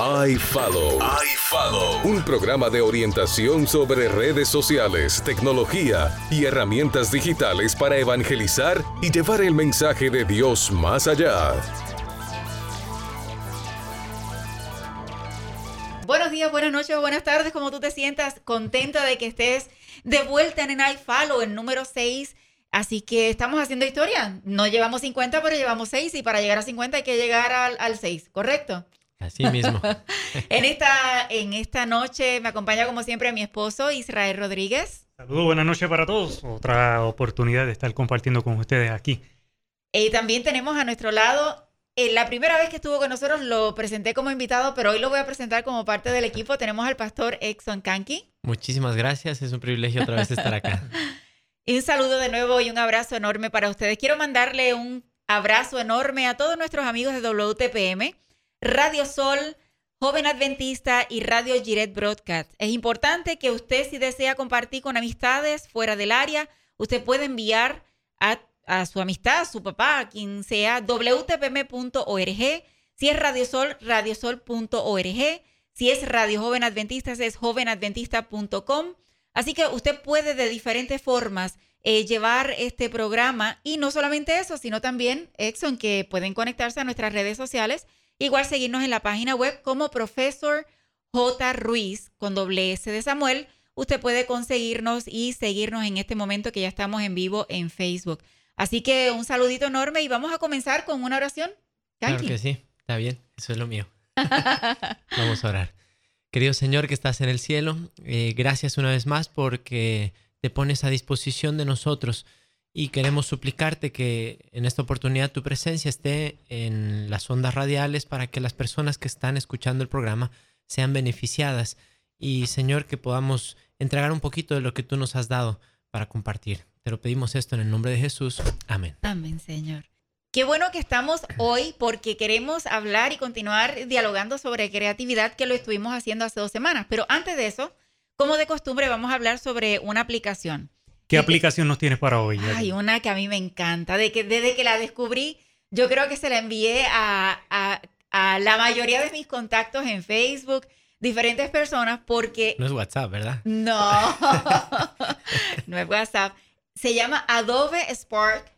iFollow. iFollow. Un programa de orientación sobre redes sociales, tecnología y herramientas digitales para evangelizar y llevar el mensaje de Dios más allá. Buenos días, buenas noches, buenas tardes, como tú te sientas, contenta de que estés de vuelta en iFollow, el número 6 Así que estamos haciendo historia. No llevamos 50, pero llevamos 6 y para llegar a 50 hay que llegar al, al 6, ¿correcto? Así mismo. en, esta, en esta noche me acompaña como siempre mi esposo Israel Rodríguez. Saludos, buenas noches para todos. Otra oportunidad de estar compartiendo con ustedes aquí. Y también tenemos a nuestro lado, eh, la primera vez que estuvo con nosotros lo presenté como invitado, pero hoy lo voy a presentar como parte del equipo. Tenemos al pastor Exxon Kanki. Muchísimas gracias, es un privilegio otra vez estar acá. Y un saludo de nuevo y un abrazo enorme para ustedes. Quiero mandarle un abrazo enorme a todos nuestros amigos de WTPM, Radio Sol, Joven Adventista y Radio Giret Broadcast. Es importante que usted, si desea compartir con amistades fuera del área, usted puede enviar a, su amistad, a su papá, a quien sea, wtpm.org. Si es Radio Sol, radiosol.org. Si es Radio Joven Adventistas, es jovenadventista.com. Así que usted puede de diferentes formas eh, llevar este programa y no solamente eso, sino también, Exxon, que pueden conectarse a nuestras redes sociales, igual seguirnos en la página web como Profesor J. Ruiz con doble S de Samuel. Usted puede conseguirnos y seguirnos en este momento que ya estamos en vivo en Facebook. Así que un saludito enorme y vamos a comenzar con una oración. Claro que sí, está bien, eso es lo mío. vamos a orar. Querido Señor que estás en el cielo, eh, gracias una vez más porque te pones a disposición de nosotros y queremos suplicarte que en esta oportunidad tu presencia esté en las ondas radiales para que las personas que están escuchando el programa sean beneficiadas y Señor que podamos entregar un poquito de lo que tú nos has dado para compartir. Te lo pedimos esto en el nombre de Jesús. Amén. Amén, Señor. Qué bueno que estamos hoy porque queremos hablar y continuar dialogando sobre creatividad que lo estuvimos haciendo hace dos semanas. Pero antes de eso, como de costumbre, vamos a hablar sobre una aplicación. ¿Qué aplicación nos tienes para hoy? Hay una que a mí me encanta. De que, desde que la descubrí, yo creo que se la envié a, a, a la mayoría de mis contactos en Facebook, diferentes personas, porque... No es WhatsApp, ¿verdad? No, no es WhatsApp. Se llama Adobe Spark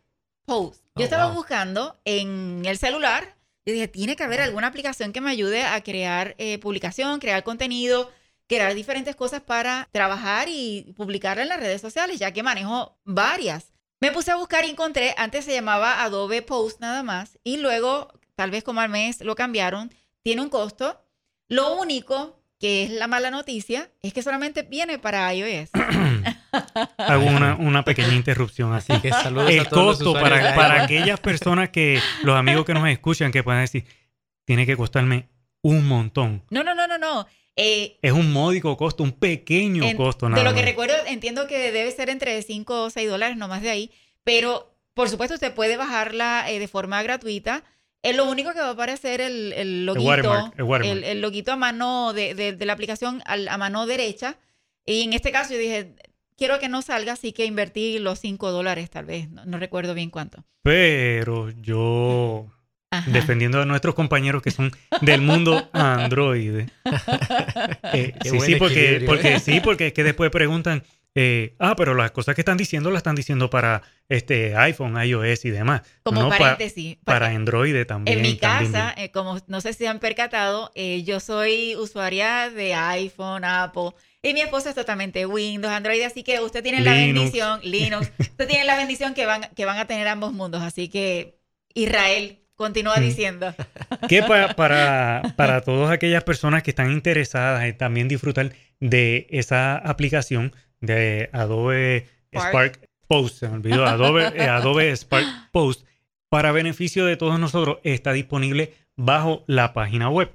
Post. Yo Oh, estaba wow. buscando en el celular y dije, tiene que haber alguna aplicación que me ayude a crear eh, publicación, crear contenido, crear diferentes cosas para trabajar y publicarla en las redes sociales, ya que manejo varias. Me puse a buscar y encontré, antes se llamaba Adobe Post nada más, y luego, tal vez como al mes lo cambiaron, tiene un costo. Lo único que es la mala noticia es que solamente viene para iOS. Hago una, una pequeña interrupción así. Que saludos a El todos los costo para, para aquellas personas que, los amigos que nos escuchan, que puedan decir, tiene que costarme un montón. No, no, no, no, no. Eh, Es un módico costo, un pequeño En- costo. de Nada lo que más. recuerdo, entiendo que debe ser entre 5 o 6 dólares, no más de ahí. Pero, por supuesto, usted puede bajarla eh, de forma gratuita. Es lo único que va a aparecer el, el loguito, watermark, el watermark. el, el loguito a mano de, de- de la aplicación al- a mano derecha. Y en este caso yo dije, quiero que no salga, así que invertí los 5 dólares tal vez. No, no recuerdo bien cuánto. Pero yo, Ajá. defendiendo a nuestros compañeros que son del mundo Android. eh, sí, sí, porque, porque ¿eh? sí, porque es que después preguntan, eh, ah, pero las cosas que están diciendo las están diciendo para este iPhone, iOS y demás. Como no pa- paréntesis. para Android también. En mi también casa, eh, como no sé si han percatado, eh, yo soy usuaria de iPhone, Apple, y mi esposa es totalmente Windows, Android, así que usted tiene la bendición, Linux, usted tiene la bendición que van, que van a tener ambos mundos, así que Israel continúa Mm. diciendo. que pa- para, para todas aquellas personas que están interesadas en también disfrutar de esa aplicación de Adobe Spark. Spark, Post, se me olvidó, Adobe, eh, Adobe Spark Post, para beneficio de todos nosotros, está disponible bajo la página web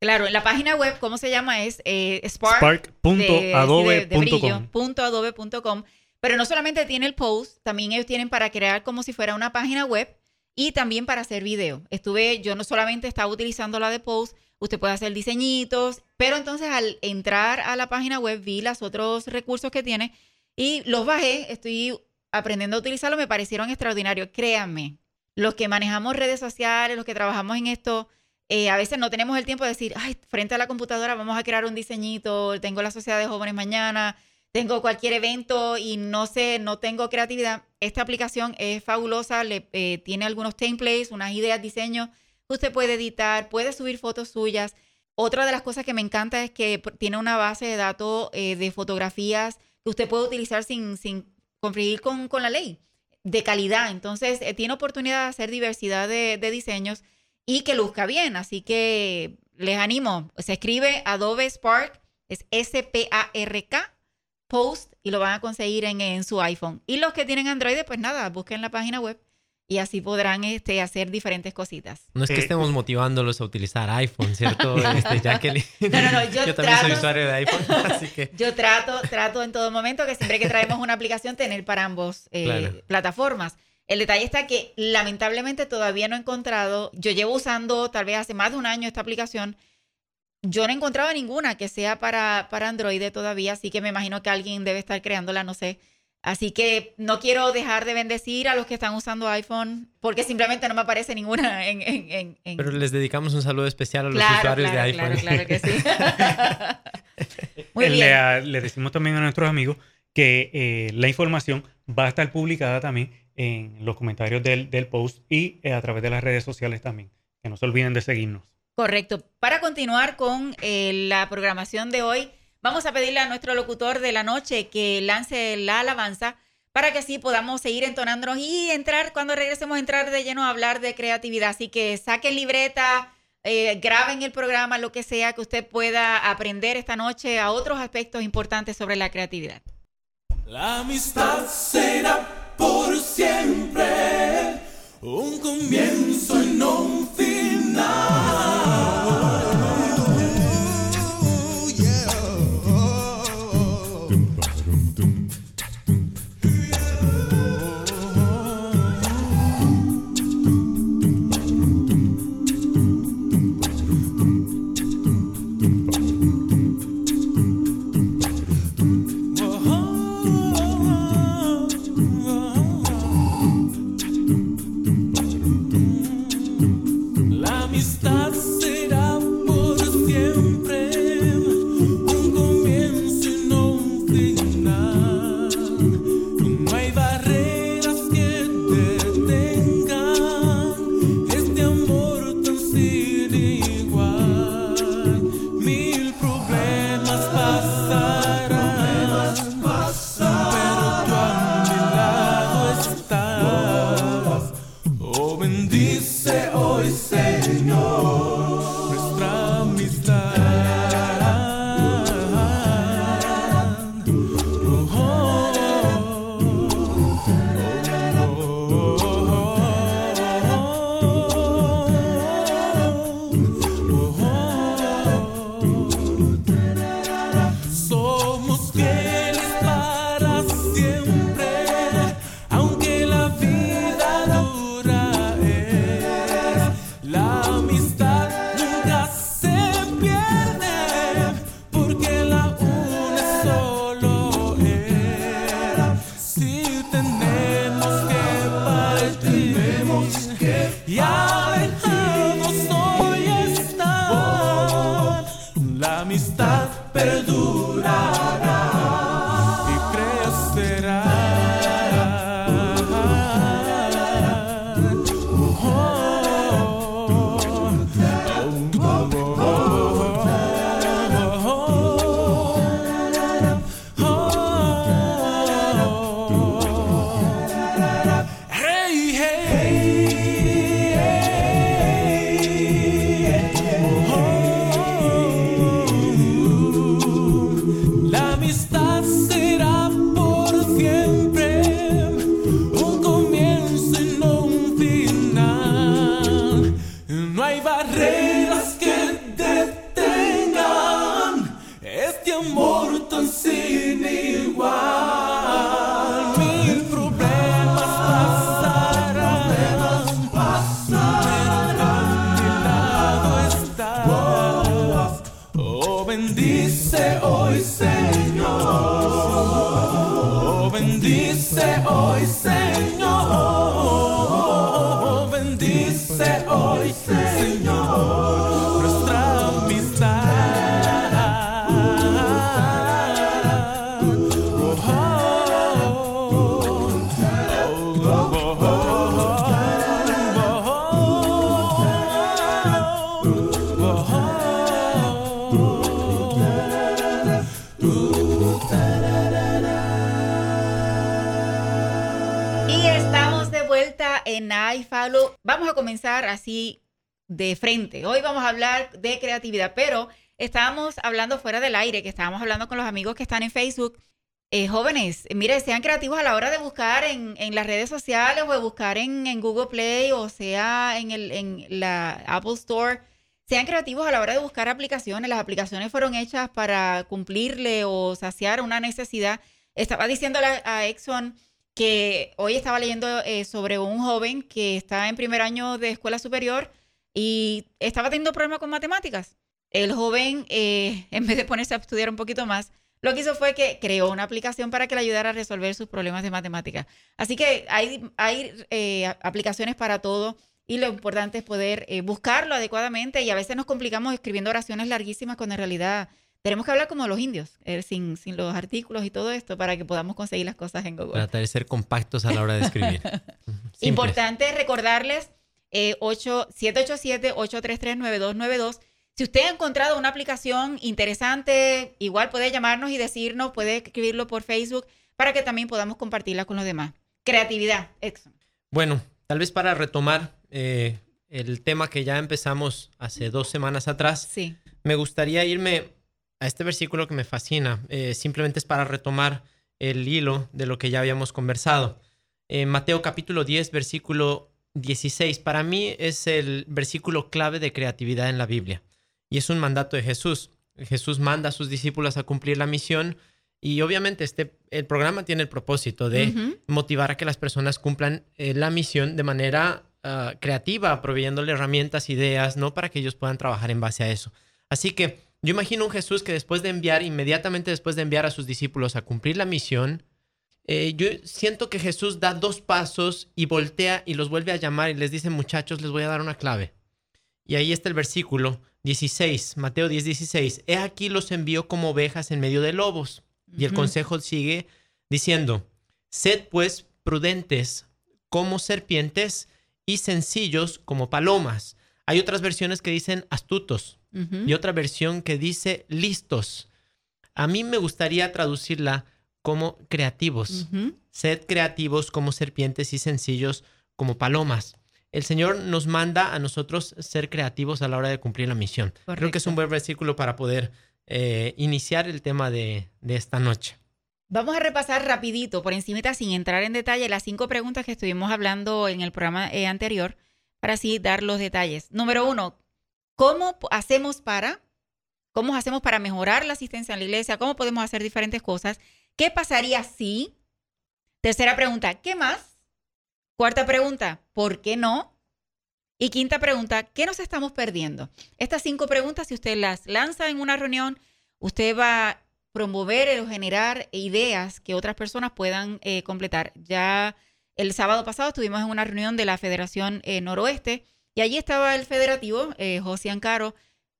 Claro, en la página web, ¿cómo se llama? Es eh, Spark. spark.adobe.com. adobe.com. Pero no solamente tiene el post, también ellos tienen para crear como si fuera una página web y también para hacer video. Estuve, yo no solamente estaba utilizando la de post, usted puede hacer diseñitos, pero entonces al entrar a la página web vi los otros recursos que tiene y los bajé, estoy aprendiendo a utilizarlo, me parecieron extraordinarios. Créanme, los que manejamos redes sociales, los que trabajamos en esto, eh, a veces no tenemos el tiempo de decir, ay, frente a la computadora vamos a crear un diseñito, tengo la sociedad de jóvenes mañana, tengo cualquier evento y no sé, no tengo creatividad. Esta aplicación es fabulosa, le, eh, tiene algunos templates, unas ideas, diseños usted puede editar, puede subir fotos suyas. Otra de las cosas que me encanta es que tiene una base de datos eh, de fotografías que usted puede utilizar sin, sin con, con la ley, de calidad. Entonces, tiene oportunidad de hacer diversidad de, de diseños y que luzca bien. Así que les animo. Se escribe Adobe Spark, es S-P-A-R-K, Post, y lo van a conseguir en, su iPhone. Y los que tienen Android, pues nada, busquen la página web y así podrán este, hacer diferentes cositas. No es que estemos motivándolos a utilizar iPhone, ¿cierto? Este, Jacqueline. No, no, no, yo, yo también soy usuario de iPhone, así que... Yo trato, trato en todo momento que siempre que traemos una aplicación tener para ambos eh, plataformas. El detalle está que lamentablemente todavía no he encontrado, yo llevo usando tal vez hace más de un año esta aplicación, yo no he encontrado ninguna que sea para, para Android todavía, así que me imagino que alguien debe estar creándola, no sé. Así que no quiero dejar de bendecir a los que están usando iPhone porque simplemente no me aparece ninguna en... en, en, Pero les dedicamos un saludo especial a los usuarios de iPhone. Claro, claro que sí. Muy bien. Le, decimos también a nuestros amigos que eh, la información va a estar publicada también en los comentarios del, post y eh, a través de las redes sociales también. Que no se olviden de seguirnos. Correcto. Para continuar con eh, la programación de hoy, vamos a pedirle a nuestro locutor de la noche que lance la alabanza para que así podamos seguir entonándonos y entrar, cuando regresemos, entrar de lleno a hablar de creatividad. Así que saquen libreta, eh, graben el programa, lo que sea que usted pueda aprender esta noche a otros aspectos importantes sobre la creatividad. La amistad será por siempre, un comienzo y no un final. Así de frente. Hoy vamos a hablar de creatividad, pero estábamos hablando fuera del aire, que estábamos hablando con los amigos que están en Facebook. Eh, jóvenes, mire, sean creativos a la hora de buscar en, las redes sociales o de buscar en, Google Play o sea en, el, en la Apple Store. Sean creativos a la hora de buscar aplicaciones. Las aplicaciones fueron hechas para cumplirle o saciar una necesidad. Estaba diciéndole a Exxon que hoy estaba leyendo eh, sobre un joven que está en primer año de escuela superior y estaba teniendo problemas con matemáticas. El joven, eh, en vez de ponerse a estudiar un poquito más, lo que hizo fue que creó una aplicación para que le ayudara a resolver sus problemas de matemáticas. Así que hay, hay eh, aplicaciones para todo y lo importante es poder buscarlo adecuadamente y a veces nos complicamos escribiendo oraciones larguísimas cuando en realidad tenemos que hablar como los indios, eh, sin, sin, los artículos y todo esto, para que podamos conseguir las cosas en Google. Tratar de ser compactos a la hora de escribir. Importante recordarles eh, 787-833-9292. Si usted ha encontrado una aplicación interesante, igual puede llamarnos y decirnos, puede escribirlo por Facebook para que también podamos compartirla con los demás. Creatividad, Exxon. Bueno, tal vez para retomar eh, el tema que ya empezamos hace dos semanas atrás, sí. me gustaría irme a este versículo que me fascina. Eh, simplemente es para retomar el hilo de lo que ya habíamos conversado. En Mateo capítulo 10, versículo 16, para mí es el versículo clave de creatividad en la Biblia. Y es un mandato de Jesús. Jesús manda a sus discípulos a cumplir la misión y obviamente este, el programa tiene el propósito de motivar a que las personas cumplan eh, la misión de manera ah, creativa, proveyéndole herramientas, ideas, ¿no? Para que ellos puedan trabajar en base a eso. Así que yo imagino un Jesús que después de enviar, inmediatamente después de enviar a sus discípulos a cumplir la misión, eh, yo siento que Jesús da dos pasos y voltea y los vuelve a llamar y les dice, muchachos, les voy a dar una clave. Y ahí está el versículo 16, Mateo 10, 16. He aquí los envío como ovejas en medio de lobos. Y el consejo sigue diciendo, sed pues prudentes como serpientes y sencillos como palomas. Hay otras versiones que dicen astutos y otra versión que dice listos. A mí me gustaría traducirla como creativos. Sed creativos como serpientes y sencillos como palomas. El Señor nos manda a nosotros ser creativos a la hora de cumplir la misión. Creo que es un buen versículo para poder eh, iniciar el tema de, esta noche. Vamos a repasar rapidito, por encima, sin entrar en detalle, las cinco preguntas que estuvimos hablando en el programa eh, anterior, para así dar los detalles. Número uno, ¿Cómo hacemos para, cómo hacemos para mejorar la asistencia en la iglesia? ¿Cómo podemos hacer diferentes cosas? ¿Qué pasaría si? Tercera pregunta, ¿qué más? Cuarta pregunta, ¿por qué no? Y quinta pregunta, ¿qué nos estamos perdiendo? Estas cinco preguntas, si usted las lanza en una reunión, usted va a promover o generar ideas que otras personas puedan eh, completar. Ya el sábado pasado estuvimos en una reunión de la Federación eh, Noroeste y allí estaba el federativo, eh, José Ancaro,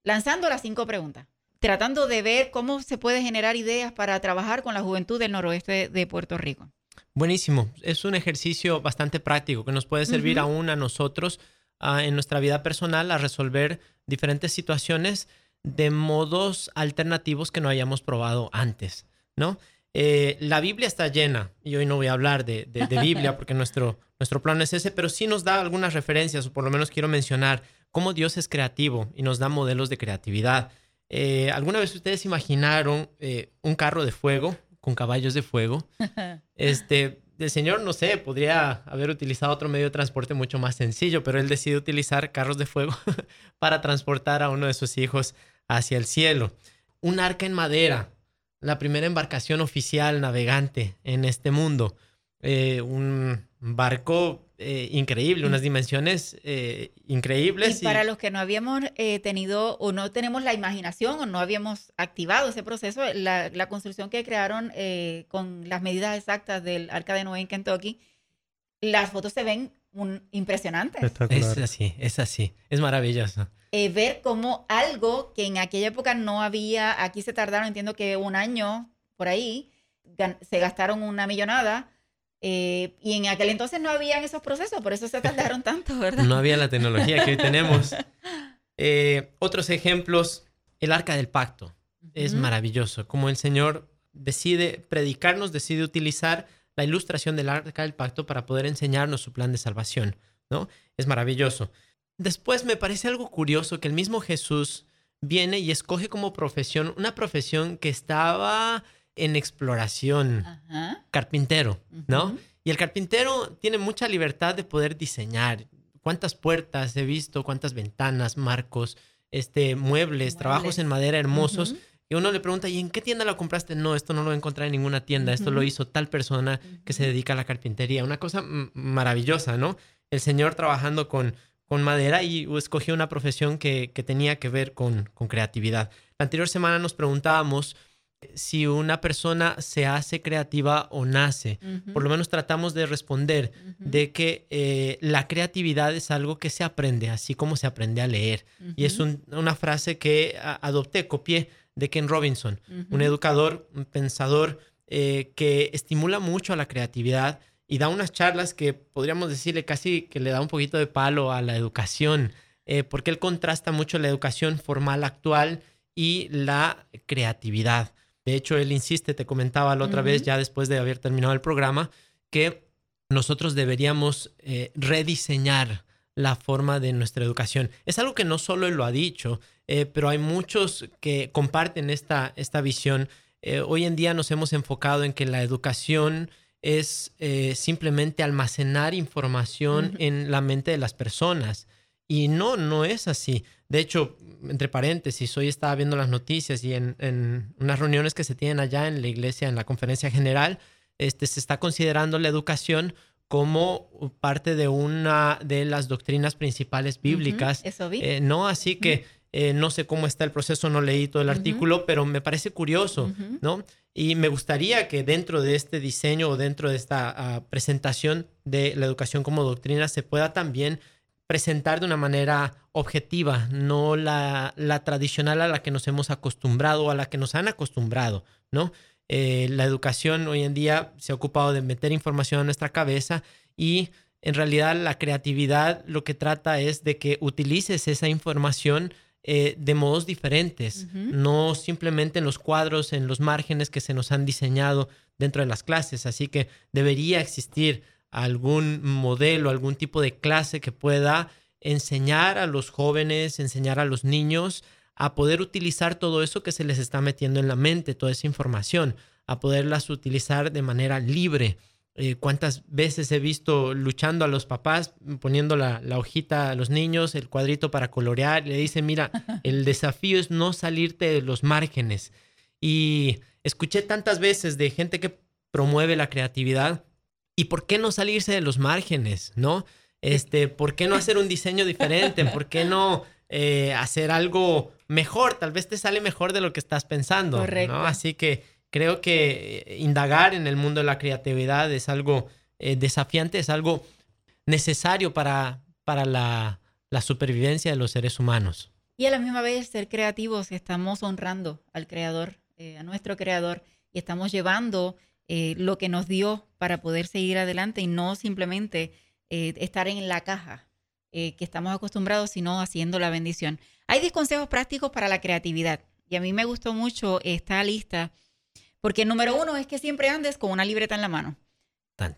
lanzando las cinco preguntas, tratando de ver cómo se puede generar ideas para trabajar con la juventud del noroeste de Puerto Rico. Buenísimo. Es un ejercicio bastante práctico que nos puede servir aún a nosotros en nuestra vida personal a resolver diferentes situaciones de modos alternativos que no hayamos probado antes, ¿no? Eh, la Biblia está llena, y hoy no voy a hablar de, Biblia porque nuestro, nuestro plano es ese, pero sí nos da algunas referencias, o por lo menos quiero mencionar cómo Dios es creativo y nos da modelos de creatividad. Eh, ¿Alguna vez ustedes imaginaron eh, un carro de fuego con caballos de fuego? Este, el Señor, no sé, podría haber utilizado otro medio de transporte mucho más sencillo, pero Él decide utilizar carros de fuego para transportar a uno de sus hijos hacia el cielo. Un arca en madera la primera embarcación oficial navegante en este mundo. Eh, un barco eh, increíble, unas dimensiones eh, increíbles. Y para los que no habíamos tenido o no tenemos la imaginación o no habíamos activado ese proceso, la, la construcción que crearon con las medidas exactas del Arca de Noé en Kentucky, las fotos se ven un, impresionantes. Es así, es así, es maravilloso. Eh, ver cómo algo que en aquella época no había, aquí se tardaron, entiendo que un año por ahí, se gastaron una millonada. Eh, y en aquel entonces no habían esos procesos, por eso se tardaron tanto, ¿verdad? No había la tecnología que hoy tenemos. Eh, otros ejemplos, el arca del pacto. Es maravilloso, como el Señor decide predicarnos, decide utilizar la ilustración del arca del pacto para poder enseñarnos su plan de salvación. ¿no? Es maravilloso. Después me parece algo curioso que el mismo Jesús viene y escoge como profesión una profesión que estaba en exploración, carpintero, ¿no? Y el carpintero tiene mucha libertad de poder diseñar. ¿Cuántas puertas he visto? ¿Cuántas ventanas, marcos, este, muebles, trabajos en madera hermosos? Y uno le pregunta, ¿y en qué tienda lo compraste? No, esto no lo encontrar en ninguna tienda. Esto lo hizo tal persona que se dedica a la carpintería. Una cosa maravillosa, ¿no? El señor trabajando con, con madera y escogió una profesión que, tenía que ver con, con creatividad. La anterior semana nos preguntábamos si una persona se hace creativa o nace. Por lo menos tratamos de responder de que eh, la creatividad es algo que se aprende, así como se aprende a leer. Y es una frase que adopté, copié de Ken Robinson, un educador, un pensador eh, que estimula mucho a la creatividad y da unas charlas que podríamos decirle casi que le da un poquito de palo a la educación, eh, porque él contrasta mucho la educación formal actual y la creatividad. De hecho, él insiste, te comentaba la otra vez, ya después de haber terminado el programa, que nosotros deberíamos eh, rediseñar la forma de nuestra educación. Es algo que no solo él lo ha dicho, eh, pero hay muchos que comparten esta, esta visión. Eh, hoy en día nos hemos enfocado en que la educación es simplemente almacenar información en la mente de las personas. Y no, no es así. De hecho, entre paréntesis, hoy estaba viendo las noticias y en, unas reuniones que se tienen allá en la iglesia, en la conferencia general, este, se está considerando la educación como parte de una de las doctrinas principales bíblicas. Eso vi. Eh, no, así que eh, no sé cómo está el proceso, no leí todo el artículo, pero me parece curioso, ¿no? Y me gustaría que dentro de este diseño o dentro de esta ah, presentación de la educación como doctrina se pueda también presentar de una manera objetiva, no la, la, tradicional a la que nos hemos acostumbrado o a la que nos han acostumbrado, ¿no? Eh, la educación hoy en día se ha ocupado de meter información a nuestra cabeza y en realidad la creatividad lo que trata es de que utilices esa información eh, de modos diferentes, no simplemente en los cuadros, en los márgenes que se nos han diseñado dentro de las clases. Así que debería existir algún modelo, algún tipo de clase que pueda enseñar a los jóvenes, enseñar a los niños a poder utilizar todo eso que se les está metiendo en la mente, toda esa información, a poderlas utilizar de manera libre. Eh, ¿Cuántas veces he visto luchando a los papás, poniendo la, hojita a los niños, el cuadrito para colorear? Le dicen, mira, el desafío es no salirte de los márgenes. Y escuché tantas veces de gente que promueve la creatividad ¿Y por qué no salirse de los márgenes, no? Este, ¿por qué no hacer un diseño diferente? ¿Por qué no eh, hacer algo mejor? Tal vez te sale mejor de lo que estás pensando. Correcto. Así que creo que eh, indagar en el mundo de la creatividad es algo eh, desafiante, es algo necesario para, para la, supervivencia de los seres humanos. Y a la misma vez ser creativos, estamos honrando al creador, a nuestro creador, y estamos llevando eh, lo que nos dio para poder seguir adelante y no simplemente eh, estar en la caja eh, que estamos acostumbrados, sino haciendo la bendición. Hay 10 consejos prácticos para la creatividad y a mí me gustó mucho esta lista porque número uno es que siempre andes con una libreta en la mano.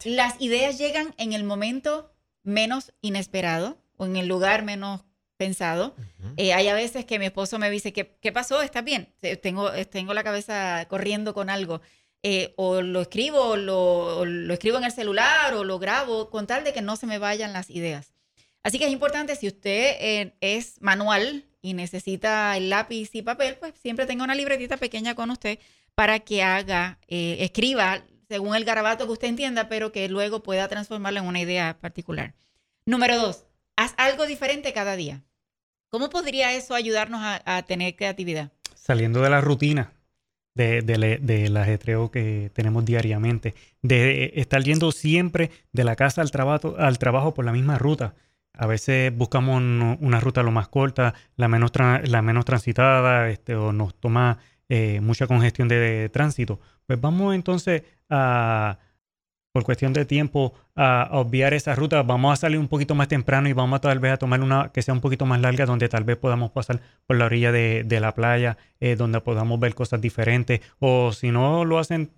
Las ideas llegan en el momento menos inesperado o en el lugar menos pensado. hay a veces que mi esposo me dice, ¿qué, qué pasó? ¿Estás bien? Tengo, tengo la cabeza corriendo con algo. Eh, o lo escribo, o lo, escribo en el celular, o lo grabo, con tal de que no se me vayan las ideas. Así que es importante, si usted eh, es manual y necesita el lápiz y papel, pues siempre tenga una libretita pequeña con usted para que haga, eh, escriba según el garabato que usted entienda, pero que luego pueda transformarlo en una idea particular. Número dos, haz algo diferente cada día. ¿Cómo podría eso ayudarnos a tener creatividad? Saliendo de la rutina de, de, del ajetreo que tenemos diariamente, de estar yendo siempre de la casa al trabajo, al trabajo por la misma ruta. A veces buscamos una ruta lo más corta, la menos, la menos transitada, este, o nos toma eh, mucha congestión de tránsito. Pues vamos entonces a por cuestión de tiempo a, obviar esa ruta, vamos a salir un poquito más temprano y vamos a, tal vez a tomar una que sea un poquito más larga, donde tal vez podamos pasar por la orilla de, la playa, eh, donde podamos ver cosas diferentes. O si no lo hacen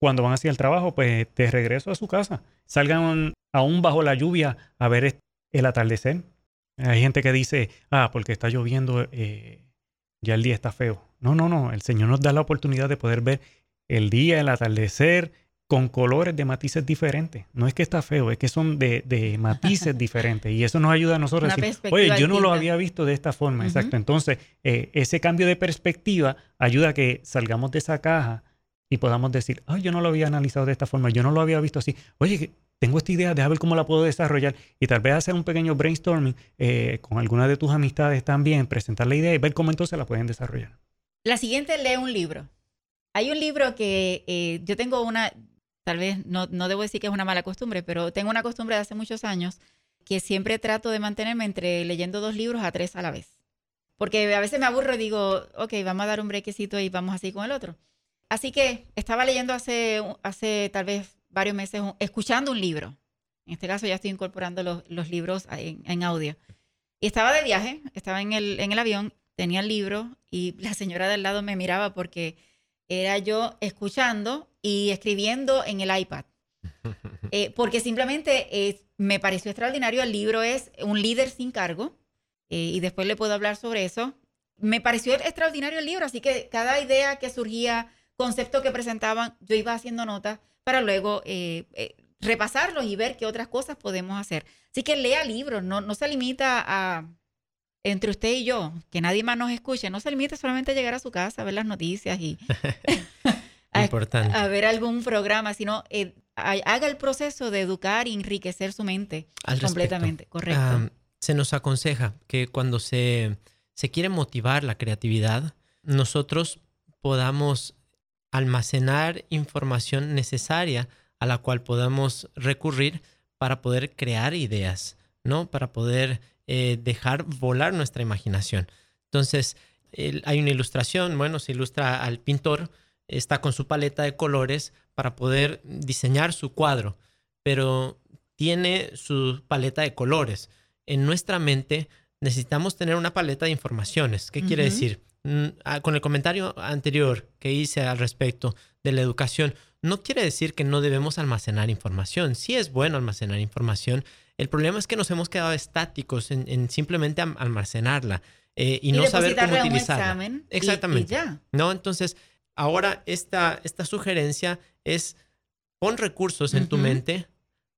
cuando van hacia el trabajo, pues de regreso a su casa. Salgan aún bajo la lluvia a ver el atardecer. Hay gente que dice, ah, porque está lloviendo, eh, ya el día está feo. No, no, no. El Señor nos da la oportunidad de poder ver el día, el atardecer, con colores de matices diferentes. No es que está feo, es que son de, matices diferentes. Y eso nos ayuda a nosotros a decir, oye, yo no lo había visto de esta forma. Exacto. Entonces, eh, ese cambio de perspectiva ayuda a que salgamos de esa caja y podamos decir, ay, yo no lo había analizado de esta forma, yo no lo había visto así. Oye, tengo esta idea, déjame ver cómo la puedo desarrollar. Y tal vez hacer un pequeño brainstorming eh, con alguna de tus amistades también, presentar la idea y ver cómo entonces la pueden desarrollar. La siguiente, lee un libro. Hay un libro que eh, yo tengo una, tal vez no, no debo decir que es una mala costumbre, pero tengo una costumbre de hace muchos años que siempre trato de mantenerme entre leyendo dos libros a tres a la vez. Porque a veces me aburro y digo, ok, vamos a dar un brequecito y vamos así con el otro. Así que estaba leyendo hace, hace tal vez varios meses, escuchando un libro. En este caso ya estoy incorporando los, los libros en, audio. Y estaba de viaje, estaba en el, en el avión, tenía el libro y la señora del lado me miraba porque era yo escuchando y escribiendo en el iPad. Eh, porque simplemente eh, me pareció extraordinario. El libro es Un líder sin cargo. Eh, y después le puedo hablar sobre eso. Me pareció extraordinario el libro, así que cada idea que surgía, concepto que presentaban, yo iba haciendo notas para luego repasarlos y ver qué otras cosas podemos hacer. Así que lea libros, no, no se limita a, entre usted y yo, que nadie más nos escuche, no se limite solamente a llegar a su casa, a ver las noticias y a, ver algún programa, sino eh, haga el proceso de educar y enriquecer su mente completamente. Correcto. se nos aconseja que cuando se, se quiere motivar la creatividad, nosotros podamos almacenar información necesaria a la cual podamos recurrir para poder crear ideas, ¿no? Para poder eh, dejar volar nuestra imaginación. Entonces, hay una ilustración, bueno, se ilustra al pintor, está con su paleta de colores para poder diseñar su cuadro, pero tiene su paleta de colores. En nuestra mente necesitamos tener una paleta de informaciones. ¿Qué quiere decir? Mm, ah, con el comentario anterior que hice al respecto de la educación, no quiere decir que no debemos almacenar información. Sí es bueno almacenar información, el problema es que nos hemos quedado estáticos en, simplemente almacenarla eh, y, no saber cómo utilizarla. Exactamente. ya. ¿No? Entonces, ahora esta, esta sugerencia es pon recursos en tu mente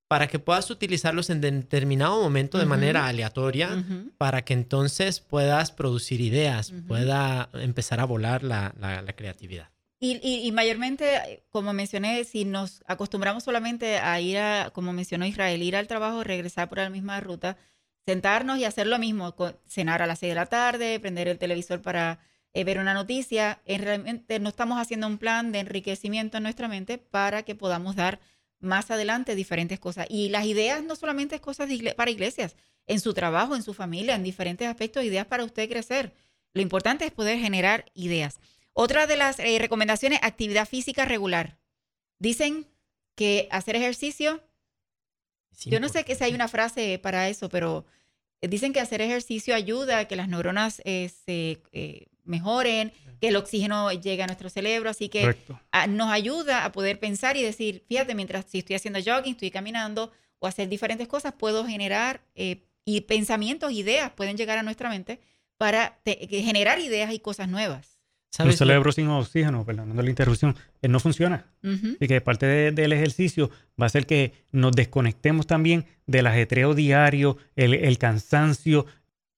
para que puedas utilizarlos en determinado momento de manera aleatoria, para que entonces puedas producir ideas, pueda empezar a volar la creatividad. Y, mayormente, como mencioné, si nos acostumbramos solamente a ir a, como mencionó Israel, ir al trabajo, regresar por la misma ruta, sentarnos y hacer lo mismo, cenar a las 6 de la tarde, prender el televisor para eh, ver una noticia, en realmente no estamos haciendo un plan de enriquecimiento en nuestra mente para que podamos dar más adelante diferentes cosas. Y las ideas no solamente es cosas para iglesias, en su trabajo, en su familia, en diferentes aspectos, ideas para usted crecer. Lo importante es poder generar ideas. Otra de las eh, recomendaciones, actividad física regular. Dicen que hacer ejercicio, yo no sé que si hay una frase para eso, pero dicen que hacer ejercicio ayuda a que las neuronas eh, se eh, mejoren, que el oxígeno llegue a nuestro cerebro, así que nos ayuda a poder pensar y decir, fíjate, mientras si estoy haciendo jogging, estoy caminando o hacer diferentes cosas, puedo generar y pensamientos, ideas pueden llegar a nuestra mente para generar ideas y cosas nuevas. El cerebro sin oxígeno, perdonando la interrupción, eh, no funciona. Y que parte del ejercicio va a ser que nos desconectemos también del ajetreo diario, el, cansancio,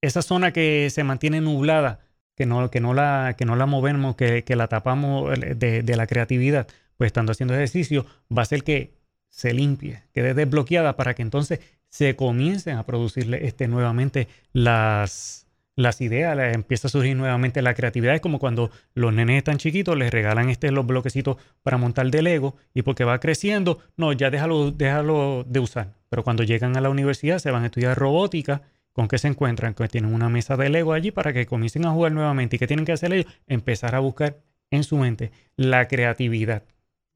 esa zona que se mantiene nublada, que no, que no, la, que no la movemos, que, la tapamos de, de, la creatividad, pues estando haciendo ejercicio, va a ser que se limpie, quede desbloqueada para que entonces se comiencen a producirle este, nuevamente las las ideas, empieza a surgir nuevamente la creatividad. Es como cuando los nenes están chiquitos, les regalan este, los bloquecitos para montar de Lego y porque va creciendo, no, ya déjalo, déjalo de usar. Pero cuando llegan a la universidad se van a estudiar robótica, ¿con qué se encuentran? Que tienen una mesa de Lego allí para que comiencen a jugar nuevamente. ¿Y qué tienen que hacer ellos? Empezar a buscar en su mente la creatividad.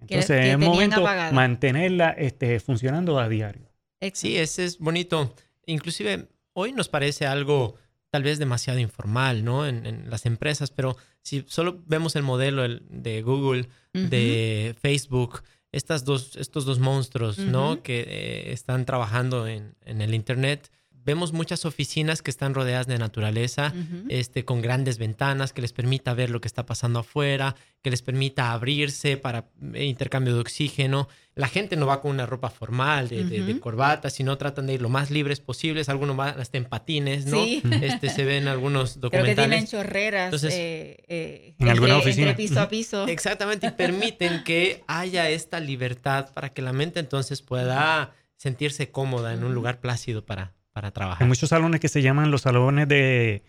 Entonces es momento mantenerla este, funcionando a diario. Sí, ese es bonito. Inclusive hoy nos parece algo tal vez demasiado informal, ¿no? En, las empresas, pero si solo vemos el modelo de Google, de Facebook, estas dos, estos dos monstruos, ¿no? Que eh, están trabajando en, el Internet, vemos muchas oficinas que están rodeadas de naturaleza, este, con grandes ventanas que les permita ver lo que está pasando afuera, que les permita abrirse para eh, intercambio de oxígeno. La gente no va con una ropa formal de, corbata, sino tratan de ir lo más libres posibles. Algunos van hasta en patines, ¿no? Este, se ven algunos documentales. Creo que tienen chorreras eh, eh, en alguna oficina. piso a piso. Exactamente, y permiten que haya esta libertad para que la mente entonces pueda sentirse cómoda en un lugar plácido para, para trabajar. Hay muchos salones que se llaman los salones de,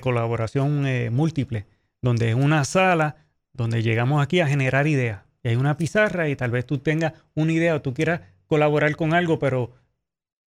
colaboración eh, múltiple, donde es una sala donde llegamos aquí a generar ideas. Hay una pizarra y tal vez tú tengas una idea o tú quieras colaborar con algo, pero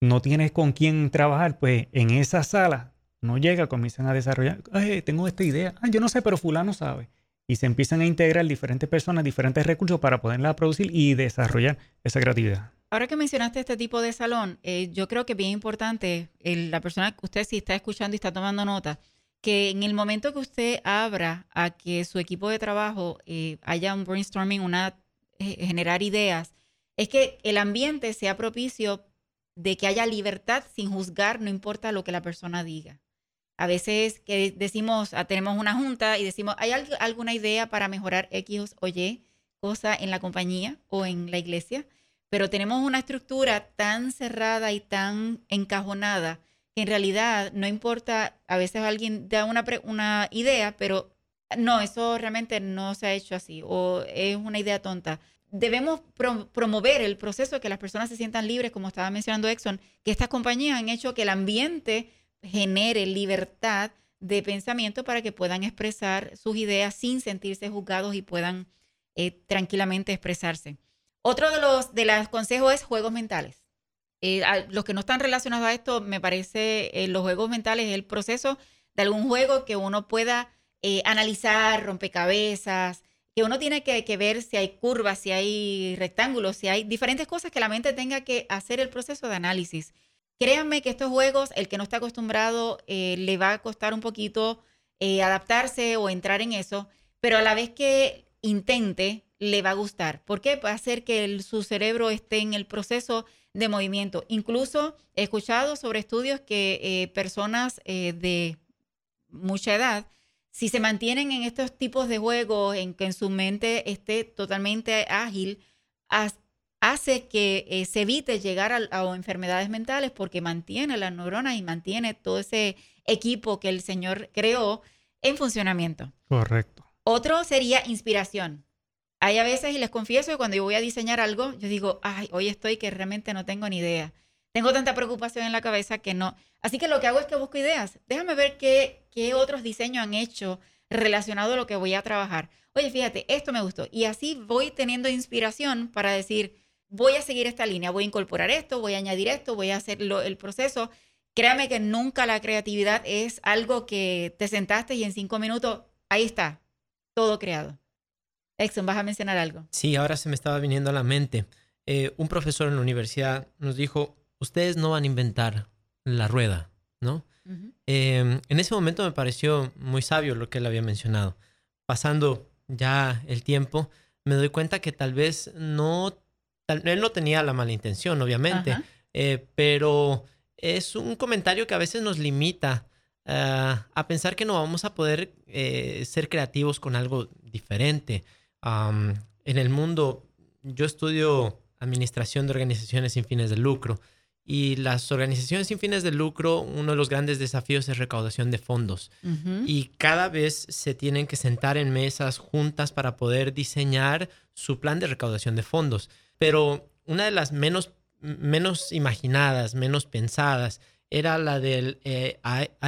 no tienes con quién trabajar, pues en esa sala no llega, comienzan a desarrollar, tengo esta idea, ah, yo no sé, pero fulano sabe. Y se empiezan a integrar diferentes personas, diferentes recursos para poderla producir y desarrollar esa creatividad. Ahora que mencionaste este tipo de salón, eh, yo creo que es bien importante, la persona que usted si está escuchando y está tomando nota, que en el momento que usted abra a que su equipo de trabajo eh, haya un brainstorming, una eh, generar ideas, es que el ambiente sea propicio de que haya libertad sin juzgar, no importa lo que la persona diga. A veces que decimos, ah, tenemos una junta y decimos, ¿hay alguna idea para mejorar X o Y cosa en la compañía o en la iglesia? Pero tenemos una estructura tan cerrada y tan encajonada que en realidad no importa, a veces alguien da una, una idea, pero no, eso realmente no se ha hecho así o es una idea tonta. Debemos promover el proceso de que las personas se sientan libres, como estaba mencionando Exxon, que estas compañías han hecho que el ambiente genere libertad de pensamiento para que puedan expresar sus ideas sin sentirse juzgados y puedan eh, tranquilamente expresarse. Otro de los, de los consejos es juegos mentales. Eh, los que no están relacionados a esto, me parece, eh, los juegos mentales es el proceso de algún juego que uno pueda eh, analizar, rompecabezas, que uno tiene que, que, ver si hay curvas, si hay rectángulos, si hay diferentes cosas que la mente tenga que hacer el proceso de análisis. Créanme que estos juegos, el que no está acostumbrado, le va a costar un poquito adaptarse o entrar en eso, pero a la vez que intente, le va a gustar. ¿Por qué? Va a hacer que su cerebro esté en el proceso de movimiento. Incluso he escuchado sobre estudios que eh, personas eh, de mucha edad, si se mantienen en estos tipos de juegos, en que en su mente esté totalmente ágil, hace que eh, se evite llegar a, a, enfermedades mentales porque mantiene las neuronas y mantiene todo ese equipo que el Señor creó en funcionamiento. Correcto. Otro sería inspiración. Hay a veces, y les confieso, que cuando yo voy a diseñar algo, yo digo, ay, hoy estoy que realmente no tengo ni idea. Tengo tanta preocupación en la cabeza que no. Así que lo que hago es que busco ideas. Déjame ver qué, qué otros diseños han hecho relacionado a lo que voy a trabajar. Oye, fíjate, esto me gustó. Y así voy teniendo inspiración para decir, voy a seguir esta línea, voy a incorporar esto, voy a añadir esto, voy a hacer el proceso. Créame que nunca la creatividad es algo que te sentaste y en cinco minutos, ahí está, todo creado. Exxon, ¿vas a mencionar algo? Sí, ahora se me estaba viniendo a la mente. Eh, un profesor en la universidad nos dijo, ustedes no van a inventar la rueda, ¿no? Em, en ese momento me pareció muy sabio lo que él había mencionado. Pasando ya el tiempo, me doy cuenta que tal vez no, él no tenía la mala intención, obviamente, eh, pero es un comentario que a veces nos limita ah, a pensar que no vamos a poder eh, ser creativos con algo diferente en el mundo, yo estudio administración de organizaciones sin fines de lucro y las organizaciones sin fines de lucro, uno de los grandes desafíos es recaudación de fondos. Y cada vez se tienen que sentar en mesas juntas para poder diseñar su plan de recaudación de fondos. Pero una de las menos, menos imaginadas, menos pensadas, era la del eh,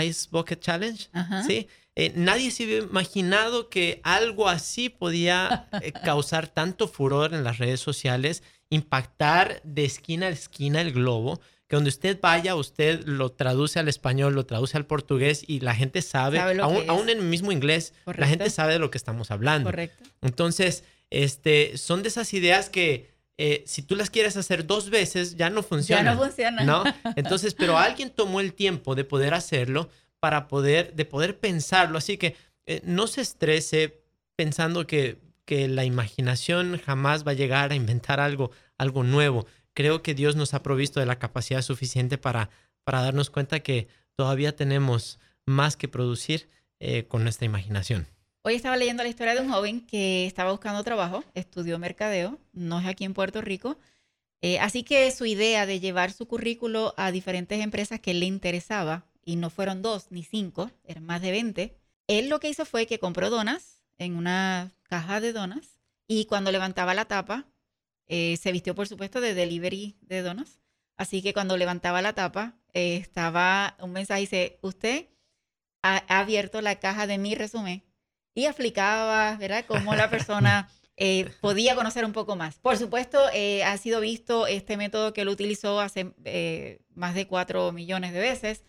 Ice Bucket Challenge. ¿sí? Eh, nadie se hubiera imaginado que algo así podía eh, causar tanto furor en las redes sociales, impactar de esquina a esquina el globo, que donde usted vaya, usted lo traduce al español, lo traduce al portugués y la gente sabe, aún, en el mismo inglés, la gente sabe de lo que estamos hablando. Correcto. Entonces, este, son de esas ideas que eh, si tú las quieres hacer dos veces, ya no funciona. Ya no funciona. ¿no? Entonces, pero alguien tomó el tiempo de poder hacerlo para poder, de poder pensarlo. Así que eh, no se estrese pensando que, que la imaginación jamás va a llegar a inventar algo, algo nuevo. Creo que Dios nos ha provisto de la capacidad suficiente para, para darnos cuenta que todavía tenemos más que producir eh, con nuestra imaginación. Hoy estaba leyendo la historia de un joven que estaba buscando trabajo, estudió mercadeo, no es aquí en Puerto Rico, eh, así que su idea de llevar su currículo a diferentes empresas que le interesaba, y no fueron dos ni cinco, eran más de 20, él lo que hizo fue que compró donas en una caja de donas y cuando levantaba la tapa, eh, se vistió por supuesto de delivery de donas. Así que cuando levantaba la tapa, eh, estaba un mensaje, dice, usted ha, abierto la caja de mi resumen y explicaba, ¿verdad?, cómo la persona eh, podía conocer un poco más. Por supuesto, ha sido visto este método que él utilizó hace más de cuatro millones de veces.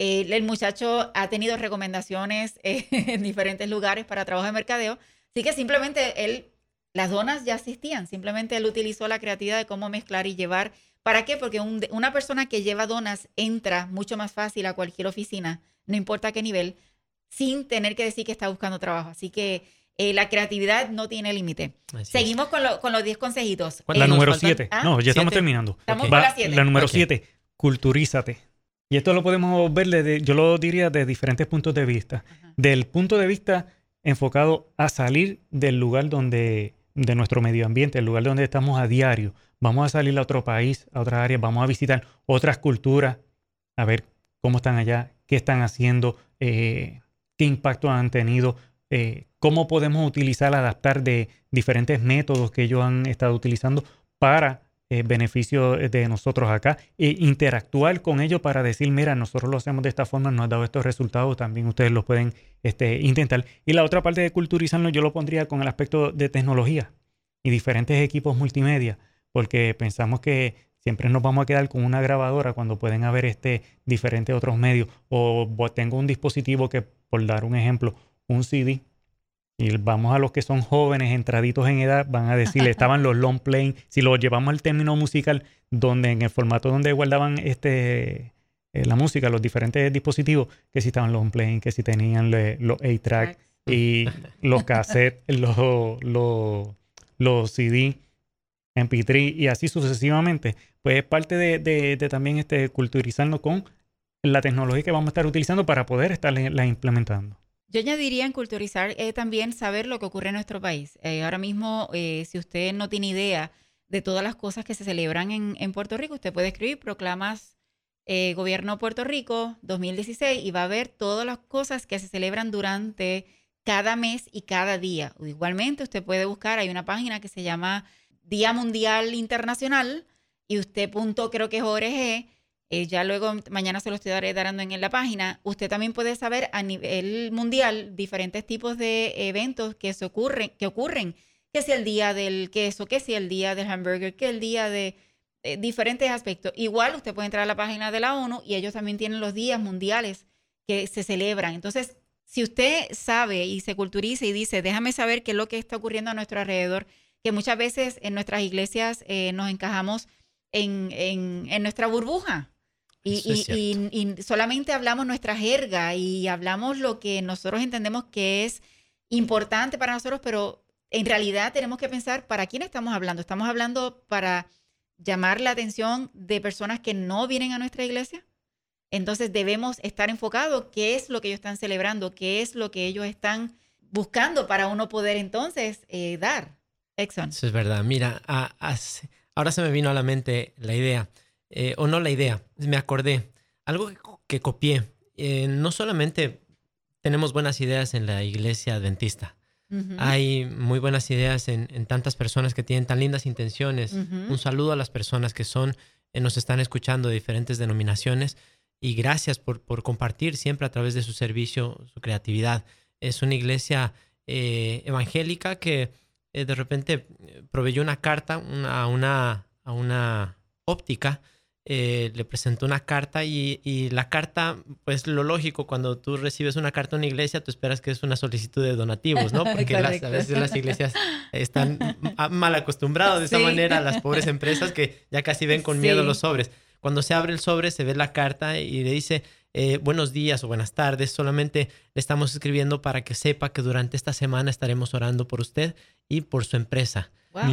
El muchacho ha tenido recomendaciones en diferentes lugares para trabajo de mercadeo. Así que simplemente él, las donas ya existían, simplemente él utilizó la creatividad de cómo mezclar y llevar. ¿Para qué? Porque una persona que lleva donas entra mucho más fácil a cualquier oficina, no importa qué nivel, sin tener que decir que está buscando trabajo. Así que eh, la creatividad no tiene límite. Seguimos con, los 10 consejitos. La número 7. ¿Ah? No, ya estamos terminando. Estamos con la 7. La número 7, culturízate. Y esto lo podemos ver desde, yo lo diría de diferentes puntos de vista. Del punto de vista enfocado a salir del lugar donde, de nuestro medio ambiente, el lugar donde estamos a diario. Vamos a salir a otro país, a otra área, vamos a visitar otras culturas, a ver cómo están allá, qué están haciendo, eh, qué impacto han tenido, eh, cómo podemos utilizar, adaptar de diferentes métodos que ellos han estado utilizando para eh, beneficio de nosotros acá e interactuar con ellos para decir, mira, nosotros lo hacemos de esta forma, nos ha dado estos resultados, también ustedes lo pueden este, intentar. Y la otra parte de culturizarnos yo lo pondría con el aspecto de tecnología y diferentes equipos multimedia, porque pensamos que siempre nos vamos a quedar con una grabadora cuando pueden haber este, diferentes otros medios. O tengo un dispositivo que, por dar un ejemplo, un CD y vamos a los que son jóvenes, entraditos en edad, van a decirle, estaban los long playing. Si lo llevamos al término musical, donde en el formato donde guardaban este, eh, la música, los diferentes dispositivos, que si estaban long playing, que si tenían los A-track y los cassettes, los, los, los CD, MP3 y así sucesivamente, pues es parte de, de, también este, culturizarnos con la tecnología que vamos a estar utilizando para poder estarla implementando. Yo añadiría en culturizar eh, también saber lo que ocurre en nuestro país. Eh, ahora mismo, eh, si usted no tiene idea de todas las cosas que se celebran en, Puerto Rico, usted puede escribir proclamas Gobierno Puerto Rico 2016 y va a ver todas las cosas que se celebran durante cada mes y cada día. Igualmente, usted puede buscar, hay una página que se llama Día Mundial Internacional y usted punto creo que es ORG eh, ya luego mañana se lo estoy dando en la página, usted también puede saber a nivel mundial diferentes tipos de eventos que, se ocurren, que ocurren, que si el día del queso, que si el día del hamburger, que el día de eh, diferentes aspectos. Igual usted puede entrar a la página de la ONU y ellos también tienen los días mundiales que se celebran. Entonces, si usted sabe y se culturiza y dice, déjame saber qué es lo que está ocurriendo a nuestro alrededor, que muchas veces en nuestras iglesias eh, nos encajamos en, en nuestra burbuja y, solamente hablamos nuestra jerga y hablamos lo que nosotros entendemos que es importante para nosotros, pero en realidad tenemos que pensar para quién estamos hablando. ¿Estamos hablando para llamar la atención de personas que no vienen a nuestra iglesia? Entonces debemos estar enfocados qué es lo que ellos están celebrando, qué es lo que ellos están buscando para uno poder entonces eh, dar. Exxon. Eso es verdad. Mira, ahora se me vino a la mente la idea. Eh, o no la idea, me acordé, algo que, copié. Eh, no solamente tenemos buenas ideas en la iglesia adventista, hay muy buenas ideas en, tantas personas que tienen tan lindas intenciones. Un saludo a las personas que son, eh, nos están escuchando de diferentes denominaciones y gracias por, por, compartir siempre a través de su servicio, su creatividad. Es una iglesia evangélica que de repente proveyó una carta a, una, a una óptica eh, le presentó una carta y, la carta, pues lo lógico, cuando tú recibes una carta de una iglesia, tú esperas que es una solicitud de donativos, ¿no? Porque a veces las iglesias están mal acostumbradas de esa manera a las pobres empresas que ya casi ven con miedo los sobres. Cuando se abre el sobre, se ve la carta y le dice, eh, buenos días o buenas tardes, solamente le estamos escribiendo para que sepa que durante esta semana estaremos orando por usted y por su empresa.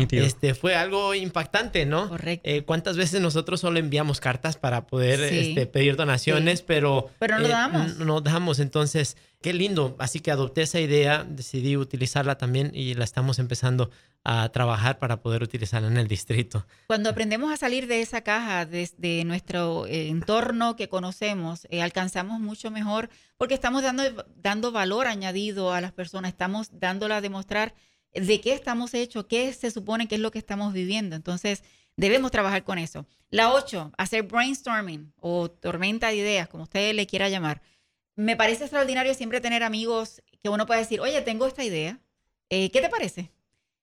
Este, fue algo impactante, ¿no? Correcto. Eh, ¿Cuántas veces nosotros solo enviamos cartas para poder este, pedir donaciones, pero... Pero no eh, damos. No damos. Entonces, qué lindo. Así que adopté esa idea, decidí utilizarla también y la estamos empezando a trabajar para poder utilizarla en el distrito. Cuando aprendemos a salir de esa caja, desde nuestro eh, entorno que conocemos, alcanzamos mucho mejor porque estamos dando, dando valor añadido a las personas, estamos dándola a demostrar de qué estamos hechos, qué se supone que es lo que estamos viviendo. Entonces, debemos trabajar con eso. La ocho, hacer brainstorming o tormenta de ideas, como usted le quiera llamar. Me parece extraordinario siempre tener amigos que uno puede decir, oye, tengo esta idea, eh, ¿qué te parece?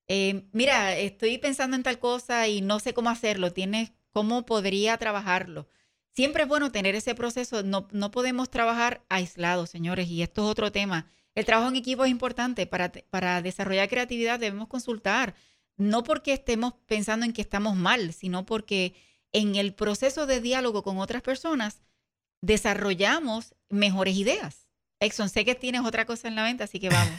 Eh, mira, estoy pensando en tal cosa y no sé cómo hacerlo, ¿tienes cómo podría trabajarlo? Siempre es bueno tener ese proceso, no, no podemos trabajar aislados, señores, y esto es otro tema el trabajo en equipo es importante. Para, para desarrollar creatividad debemos consultar, no porque estemos pensando en que estamos mal, sino porque en el proceso de diálogo con otras personas desarrollamos mejores ideas. Exxon, sé que tienes otra cosa en la mente, así que vamos.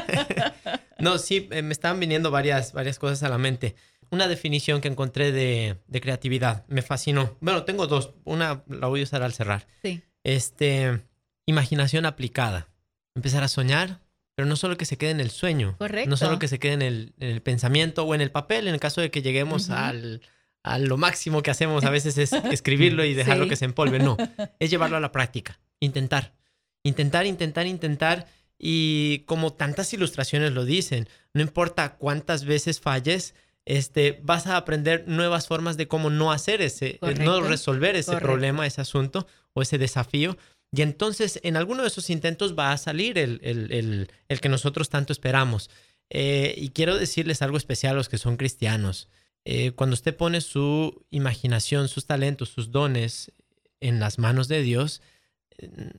no, sí, eh, me estaban viniendo varias, varias cosas a la mente. Una definición que encontré de, de, creatividad me fascinó. Bueno, tengo dos. Una la voy a usar al cerrar. Sí. Este, imaginación aplicada empezar a soñar, pero no solo que se quede en el sueño, Correcto. no solo que se quede en el, pensamiento o en el papel, en el caso de que lleguemos al, a lo máximo que hacemos a veces es escribirlo y dejarlo que se empolve, no, es llevarlo a la práctica, intentar, intentar, intentar, intentar y como tantas ilustraciones lo dicen, no importa cuántas veces falles, este, vas a aprender nuevas formas de cómo no hacer ese, eh, no resolver ese problema, ese asunto o ese desafío, y entonces en alguno de esos intentos va a salir el, que nosotros tanto esperamos. Eh, y quiero decirles algo especial a los que son cristianos. Eh, cuando usted pone su imaginación, sus talentos, sus dones en las manos de Dios,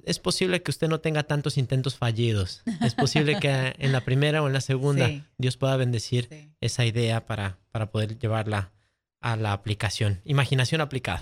es posible que usted no tenga tantos intentos fallidos. Es posible que en la primera o en la segunda Dios pueda bendecir esa idea para, para poder llevarla a la aplicación. Imaginación aplicada.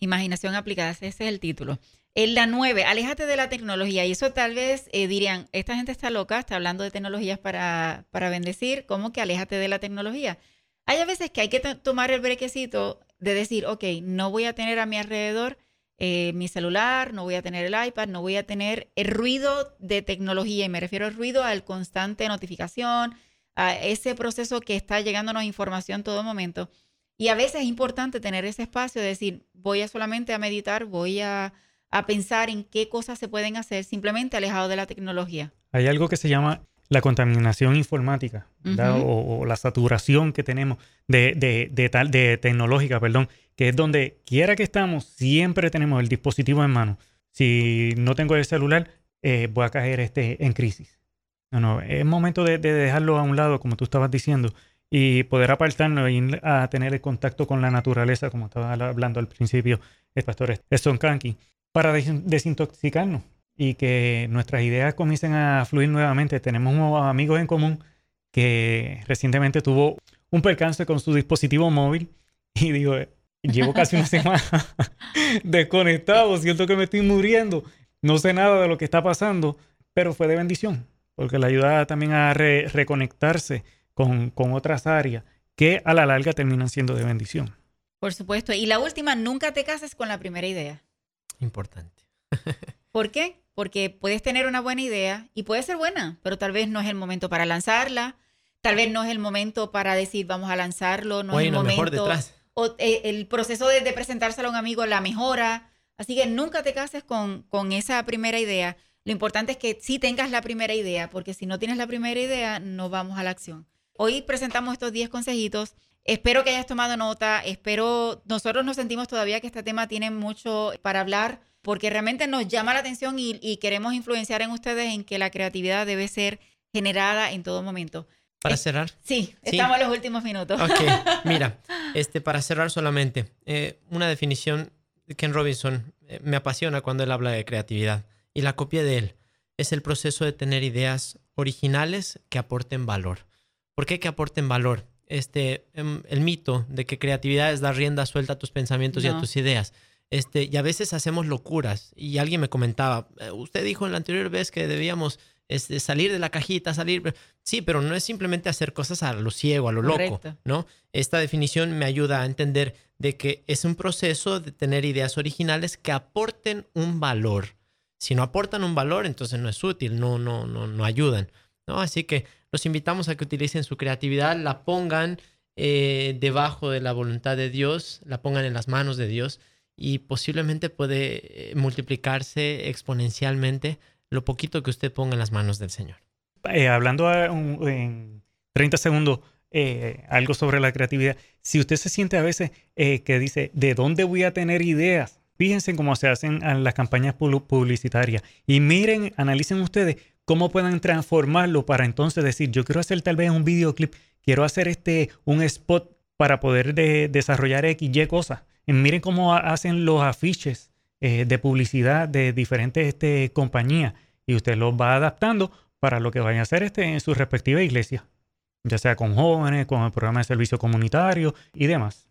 imaginación aplicada, ese es el título. En la nueve, aléjate de la tecnología. Y eso tal vez eh, dirían, esta gente está loca, está hablando de tecnologías para, para bendecir, ¿cómo que aléjate de la tecnología? Hay a veces que hay que tomar el brequecito de decir, ok, no voy a tener a mi alrededor eh, mi celular, no voy a tener el iPad, no voy a tener el ruido de tecnología. Y me refiero al ruido al constante notificación, a ese proceso que está llegándonos información todo momento. Y a veces es importante tener ese espacio de decir, voy a solamente a meditar, voy a a pensar en qué cosas se pueden hacer simplemente alejado de la tecnología. Hay algo que se llama la contaminación informática o, la saturación que tenemos de, de, tal, de tecnológica, perdón, que es donde quiera que estamos, siempre tenemos el dispositivo en mano. Si no tengo el celular, eh, voy a caer este, en crisis. No, no, es momento de, dejarlo a un lado, como tú estabas diciendo, y poder apartarnos y a tener el contacto con la naturaleza, como estaba hablando al principio el pastor Eston Kanki para desintoxicarnos y que nuestras ideas comiencen a fluir nuevamente. Tenemos unos amigos en común que recientemente tuvo un percance con su dispositivo móvil y digo, llevo casi una semana desconectado, siento que me estoy muriendo, no sé nada de lo que está pasando, pero fue de bendición, porque le ayuda también a reconectarse con, con otras áreas que a la larga terminan siendo de bendición. Por supuesto. Y la última, nunca te cases con la primera idea. Importante. ¿Por qué? Porque puedes tener una buena idea y puede ser buena, pero tal vez no es el momento para lanzarla, tal vez no es el momento para decir vamos a lanzarlo, no es el momento. Mejor detrás. O eh, el proceso de, presentárselo a un amigo la mejora. Así que nunca te cases con, con esa primera idea. Lo importante es que sí tengas la primera idea, porque si no tienes la primera idea, no vamos a la acción. Hoy presentamos estos 10 consejitos Espero que hayas tomado nota, espero, nosotros nos sentimos todavía que este tema tiene mucho para hablar porque realmente nos llama la atención y, queremos influenciar en ustedes en que la creatividad debe ser generada en todo momento. Para cerrar. Sí, estamos en los últimos minutos. Ok, mira, este, para cerrar solamente, eh, una definición de Ken Robinson eh, me apasiona cuando él habla de creatividad y la copia de él. Es el proceso de tener ideas originales que aporten valor. ¿Por qué que aporten valor? este, em, el mito de que creatividad es dar rienda suelta a tus pensamientos y a tus ideas. Este, y a veces hacemos locuras. Y alguien me comentaba, eh, usted dijo en la anterior vez que debíamos es de salir de la cajita, salir. Sí, pero no es simplemente hacer cosas a lo ciego, a lo loco, ¿no? Esta definición me ayuda a entender de que es un proceso de tener ideas originales que aporten un valor. Si no aportan un valor, entonces no es útil, no, no, no, no ayudan. ¿no? Así que los invitamos a que utilicen su creatividad, la pongan eh, debajo de la voluntad de Dios, la pongan en las manos de Dios y posiblemente puede eh, multiplicarse exponencialmente lo poquito que usted ponga en las manos del Señor. Eh, hablando en 30 segundos, algo sobre la creatividad. Si usted se siente a veces que dice, ¿de dónde voy a tener ideas? Fíjense cómo se hacen las campañas publicitarias y miren, analicen ustedes cómo puedan transformarlo para entonces decir, yo quiero hacer tal vez un videoclip, quiero hacer este un spot para poder desarrollar X, Y cosas. Y miren cómo hacen los afiches eh, de publicidad de diferentes este, compañías y usted los va adaptando para lo que vayan a hacer este, en su respectiva iglesia, ya sea con jóvenes, con el programa de servicio comunitario y demás.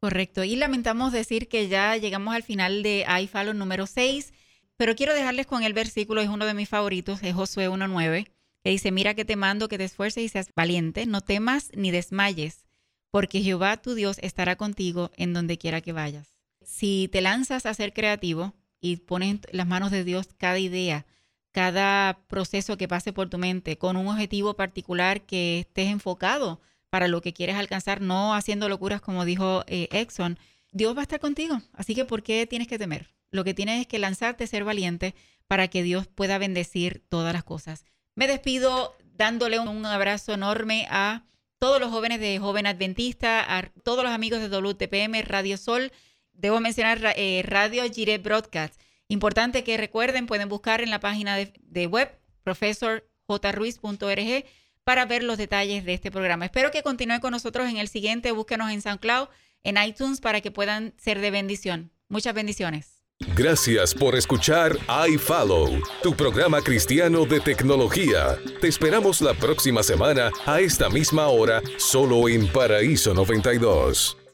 Correcto. Y lamentamos decir que ya llegamos al final de iFallo número 6, pero quiero dejarles con el versículo, es uno de mis favoritos, es Josué 1.9, que dice, mira que te mando que te esfuerces y seas valiente, no temas ni desmayes, porque Jehová tu Dios estará contigo en donde quiera que vayas. Si te lanzas a ser creativo y pones las manos de Dios cada idea, cada proceso que pase por tu mente, con un objetivo particular que estés enfocado, para lo que quieres alcanzar, no haciendo locuras como dijo eh, Exxon, Dios va a estar contigo. Así que, ¿por qué tienes que temer? Lo que tienes es que lanzarte, ser valiente para que Dios pueda bendecir todas las cosas. Me despido dándole un abrazo enorme a todos los jóvenes de Joven Adventista, a todos los amigos de WTPM, Radio Sol. Debo mencionar eh, Radio Gire Broadcast. Importante que recuerden, pueden buscar en la página de, de web profesorjruiz.org para ver los detalles de este programa. Espero que continúen con nosotros en el siguiente. Búsquenos en SoundCloud, en iTunes, para que puedan ser de bendición. Muchas bendiciones. Gracias por escuchar iFollow, tu programa cristiano de tecnología. Te esperamos la próxima semana a esta misma hora, solo en Paraíso 92.